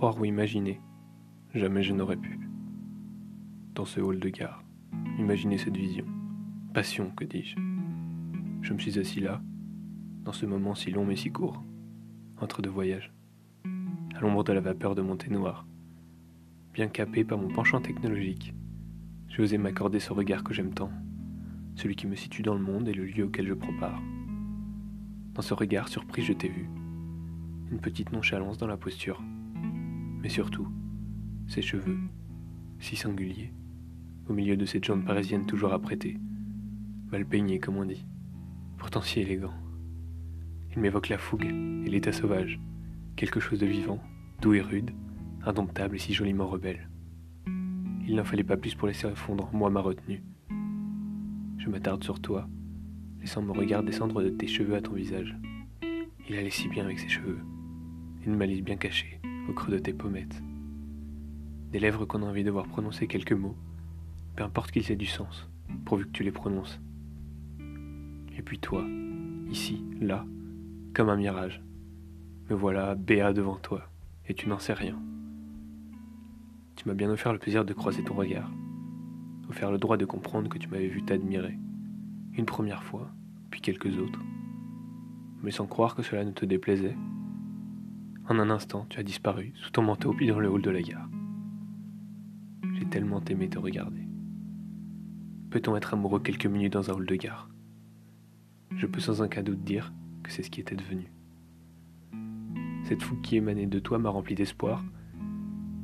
croire ou imaginer, jamais je n'aurais pu. Dans ce hall de gare, imaginer cette vision. Passion, que dis-je. Je me suis assis là, dans ce moment si long mais si court, entre deux voyages, à l'ombre de la vapeur de mon thé noir. Bien capé par mon penchant technologique, j'ai osé m'accorder ce regard que j'aime tant, celui qui me situe dans le monde et le lieu auquel je prends part. Dans ce regard surpris, je t'ai vu. Une petite nonchalance dans la posture, mais surtout, ses cheveux, si singuliers, au milieu de cette jambe parisienne toujours apprêtée, mal peignée comme on dit, pourtant si élégant. Il m'évoque la fougue et l'état sauvage, quelque chose de vivant, doux et rude, indomptable et si joliment rebelle. Il n'en fallait pas plus pour laisser fondre moi ma retenue. Je m'attarde sur toi, laissant mon regard descendre de tes cheveux à ton visage. Il allait si bien avec ses cheveux, une malice bien cachée, au creux de tes pommettes. Des lèvres qu'on a envie de voir prononcer quelques mots, peu importe qu'ils aient du sens, pourvu que tu les prononces. Et puis toi, ici, là, comme un mirage. Me voilà béat devant toi, et tu n'en sais rien. Tu m'as bien offert le plaisir de croiser ton regard, offert le droit de comprendre que tu m'avais vu t'admirer, une première fois, puis quelques autres, mais sans croire que cela ne te déplaisait, en un instant, tu as disparu sous ton manteau puis dans le hall de la gare. J'ai tellement aimé te regarder. Peut-on être amoureux quelques minutes dans un hall de gare? Je peux sans aucun doute dire que c'est ce qui était devenu. Cette fougue qui émanait de toi m'a rempli d'espoir.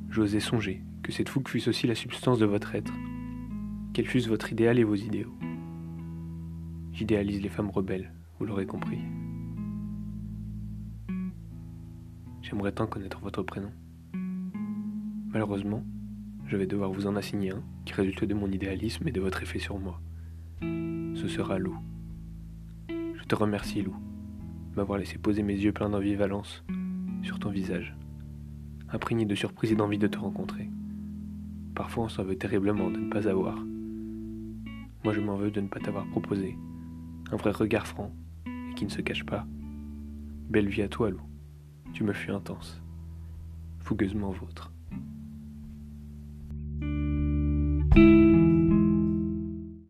J'osais songer que cette fougue fût aussi la substance de votre être, qu'elle fût votre idéal et vos idéaux. J'idéalise les femmes rebelles, vous l'aurez compris. J'aimerais tant connaître votre prénom. Malheureusement, je vais devoir vous en assigner un qui résulte de mon idéalisme et de votre effet sur moi. Ce sera Lou. Je te remercie, Lou, de m'avoir laissé poser mes yeux pleins d'ambivalence sur ton visage, imprégné de surprise et d'envie de te rencontrer. Parfois, on s'en veut terriblement de ne pas avoir. Moi, je m'en veux de ne pas t'avoir proposé un vrai regard franc et qui ne se cache pas. Belle vie à toi, Lou. Tu me fus intense, fougueusement vôtre.